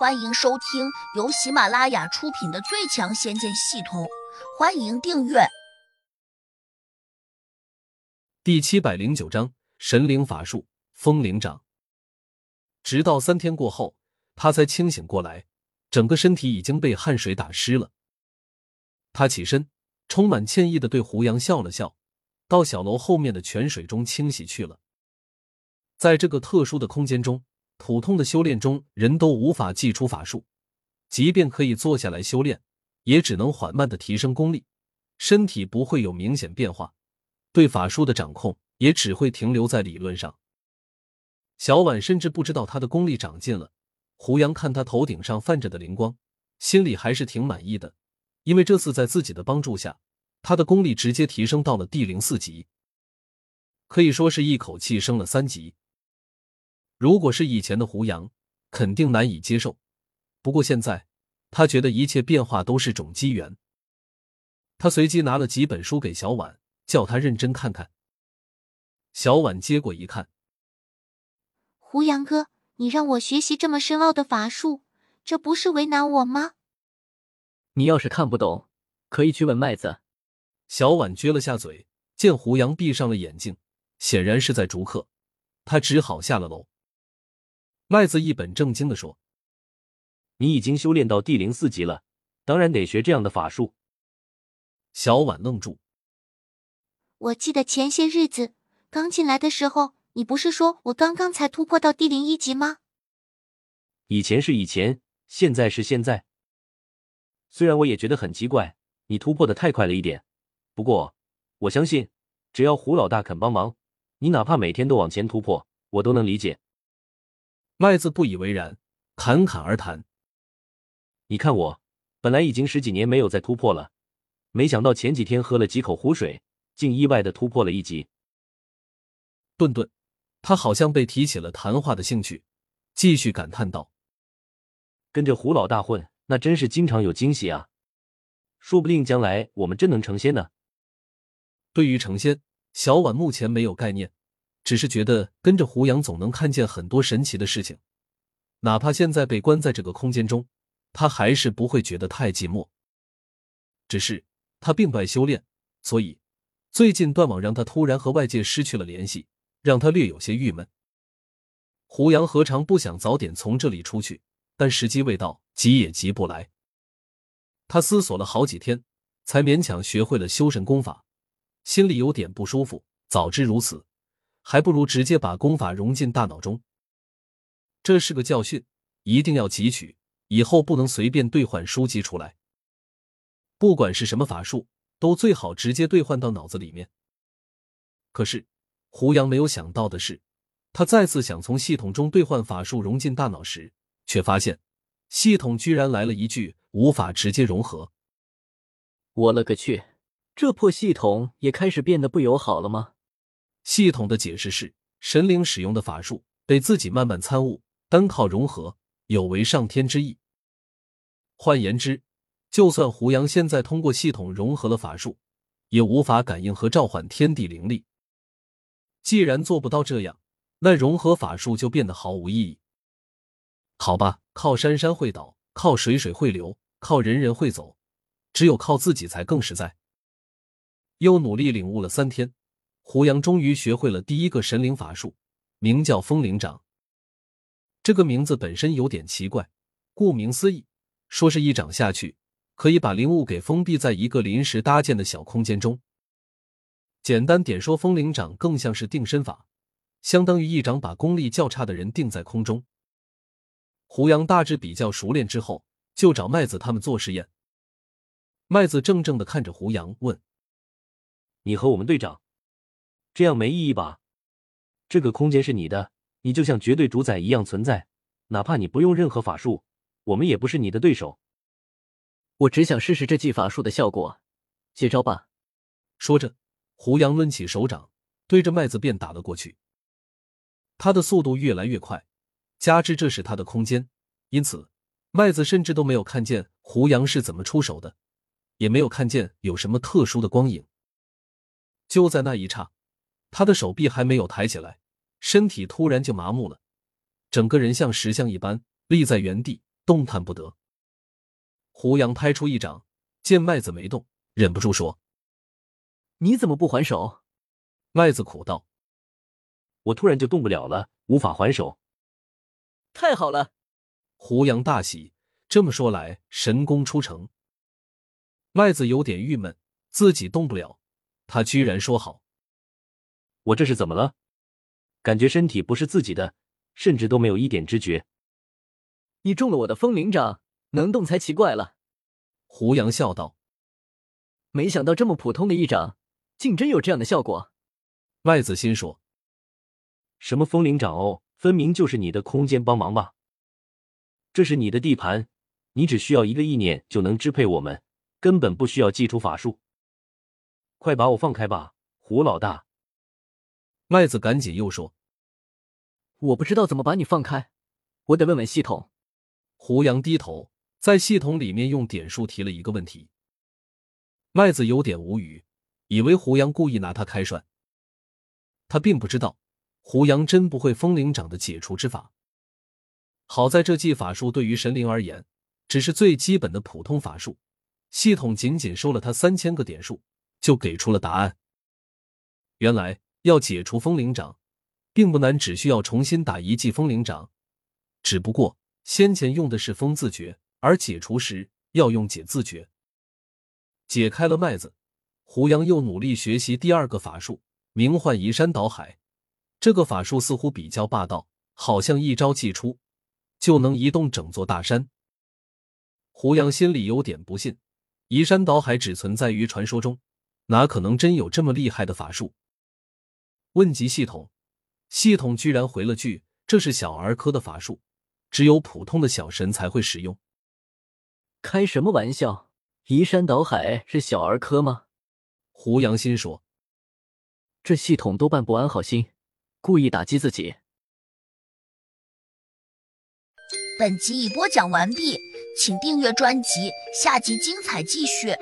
欢迎收听由喜马拉雅出品的《最强仙剑系统》，欢迎订阅。第七百零九章神灵法术风灵掌。直到三天过后，他才清醒过来，整个身体已经被汗水打湿了。他起身，充满歉意的对胡杨笑了笑，到小楼后面的泉水中清洗去了。在这个特殊的空间中。普通的修炼中，人都无法祭出法术，即便可以坐下来修炼，也只能缓慢的提升功力，身体不会有明显变化，对法术的掌控也只会停留在理论上。小婉甚至不知道他的功力长进了。胡杨看他头顶上泛着的灵光，心里还是挺满意的，因为这次在自己的帮助下，他的功力直接提升到了第零四级，可以说是一口气升了三级。如果是以前的胡杨，肯定难以接受。不过现在，他觉得一切变化都是种机缘。他随即拿了几本书给小婉，叫他认真看看。小婉接过一看，胡杨哥，你让我学习这么深奥的法术，这不是为难我吗？你要是看不懂，可以去问麦子。小婉撅了下嘴，见胡杨闭上了眼睛，显然是在逐客，他只好下了楼。麦子一本正经的说：“你已经修炼到第零四级了，当然得学这样的法术。”小婉愣住。我记得前些日子刚进来的时候，你不是说我刚刚才突破到第零一级吗？以前是以前，现在是现在。虽然我也觉得很奇怪，你突破的太快了一点。不过我相信，只要胡老大肯帮忙，你哪怕每天都往前突破，我都能理解。麦子不以为然，侃侃而谈：“你看我，本来已经十几年没有再突破了，没想到前几天喝了几口湖水，竟意外的突破了一级。”顿顿，他好像被提起了谈话的兴趣，继续感叹道：“跟着胡老大混，那真是经常有惊喜啊！说不定将来我们真能成仙呢。”对于成仙，小婉目前没有概念。只是觉得跟着胡杨总能看见很多神奇的事情，哪怕现在被关在这个空间中，他还是不会觉得太寂寞。只是他并不爱修炼，所以最近断网让他突然和外界失去了联系，让他略有些郁闷。胡杨何尝不想早点从这里出去？但时机未到，急也急不来。他思索了好几天，才勉强学会了修神功法，心里有点不舒服。早知如此。还不如直接把功法融进大脑中。这是个教训，一定要汲取，以后不能随便兑换书籍出来。不管是什么法术，都最好直接兑换到脑子里面。可是胡杨没有想到的是，他再次想从系统中兑换法术融进大脑时，却发现系统居然来了一句无法直接融合。我勒个去，这破系统也开始变得不友好了吗？系统的解释是，神灵使用的法术得自己慢慢参悟，单靠融合有违上天之意。换言之，就算胡杨现在通过系统融合了法术，也无法感应和召唤天地灵力。既然做不到这样，那融合法术就变得毫无意义。好吧，靠山山会倒，靠水水会流，靠人人会走，只有靠自己才更实在。又努力领悟了三天。胡杨终于学会了第一个神灵法术，名叫风灵掌。这个名字本身有点奇怪，顾名思义，说是一掌下去可以把灵物给封闭在一个临时搭建的小空间中。简单点说，风灵掌更像是定身法，相当于一掌把功力较差的人定在空中。胡杨大致比较熟练之后，就找麦子他们做实验。麦子怔怔的看着胡杨，问：“你和我们队长？”这样没意义吧？这个空间是你的，你就像绝对主宰一样存在，哪怕你不用任何法术，我们也不是你的对手。我只想试试这技法术的效果，接招吧！说着，胡杨抡起手掌，对着麦子便打了过去。他的速度越来越快，加之这是他的空间，因此麦子甚至都没有看见胡杨是怎么出手的，也没有看见有什么特殊的光影。就在那一刹。他的手臂还没有抬起来，身体突然就麻木了，整个人像石像一般立在原地，动弹不得。胡杨拍出一掌，见麦子没动，忍不住说：“你怎么不还手？”麦子苦道：“我突然就动不了了，无法还手。”太好了！胡杨大喜，这么说来，神功出城。麦子有点郁闷，自己动不了，他居然说好。我这是怎么了？感觉身体不是自己的，甚至都没有一点知觉。你中了我的风铃掌，能动才奇怪了。胡杨笑道：“没想到这么普通的一掌，竟真有这样的效果。”麦子心说：“什么风铃掌哦，分明就是你的空间帮忙吧？这是你的地盘，你只需要一个意念就能支配我们，根本不需要祭出法术。快把我放开吧，胡老大！”麦子赶紧又说：“我不知道怎么把你放开，我得问问系统。”胡杨低头在系统里面用点数提了一个问题。麦子有点无语，以为胡杨故意拿他开涮。他并不知道胡杨真不会风灵掌的解除之法。好在这技法术对于神灵而言只是最基本的普通法术，系统仅仅收了他三千个点数，就给出了答案。原来。要解除风铃掌，并不难，只需要重新打一记风铃掌。只不过先前用的是风字诀，而解除时要用解字诀。解开了麦子，胡杨又努力学习第二个法术，名唤移山倒海。这个法术似乎比较霸道，好像一招即出就能移动整座大山。胡杨心里有点不信，移山倒海只存在于传说中，哪可能真有这么厉害的法术？问及系统，系统居然回了句：“这是小儿科的法术，只有普通的小神才会使用。”开什么玩笑？移山倒海是小儿科吗？胡杨心说：“这系统多半不安好心，故意打击自己。”本集已播讲完毕，请订阅专辑，下集精彩继续。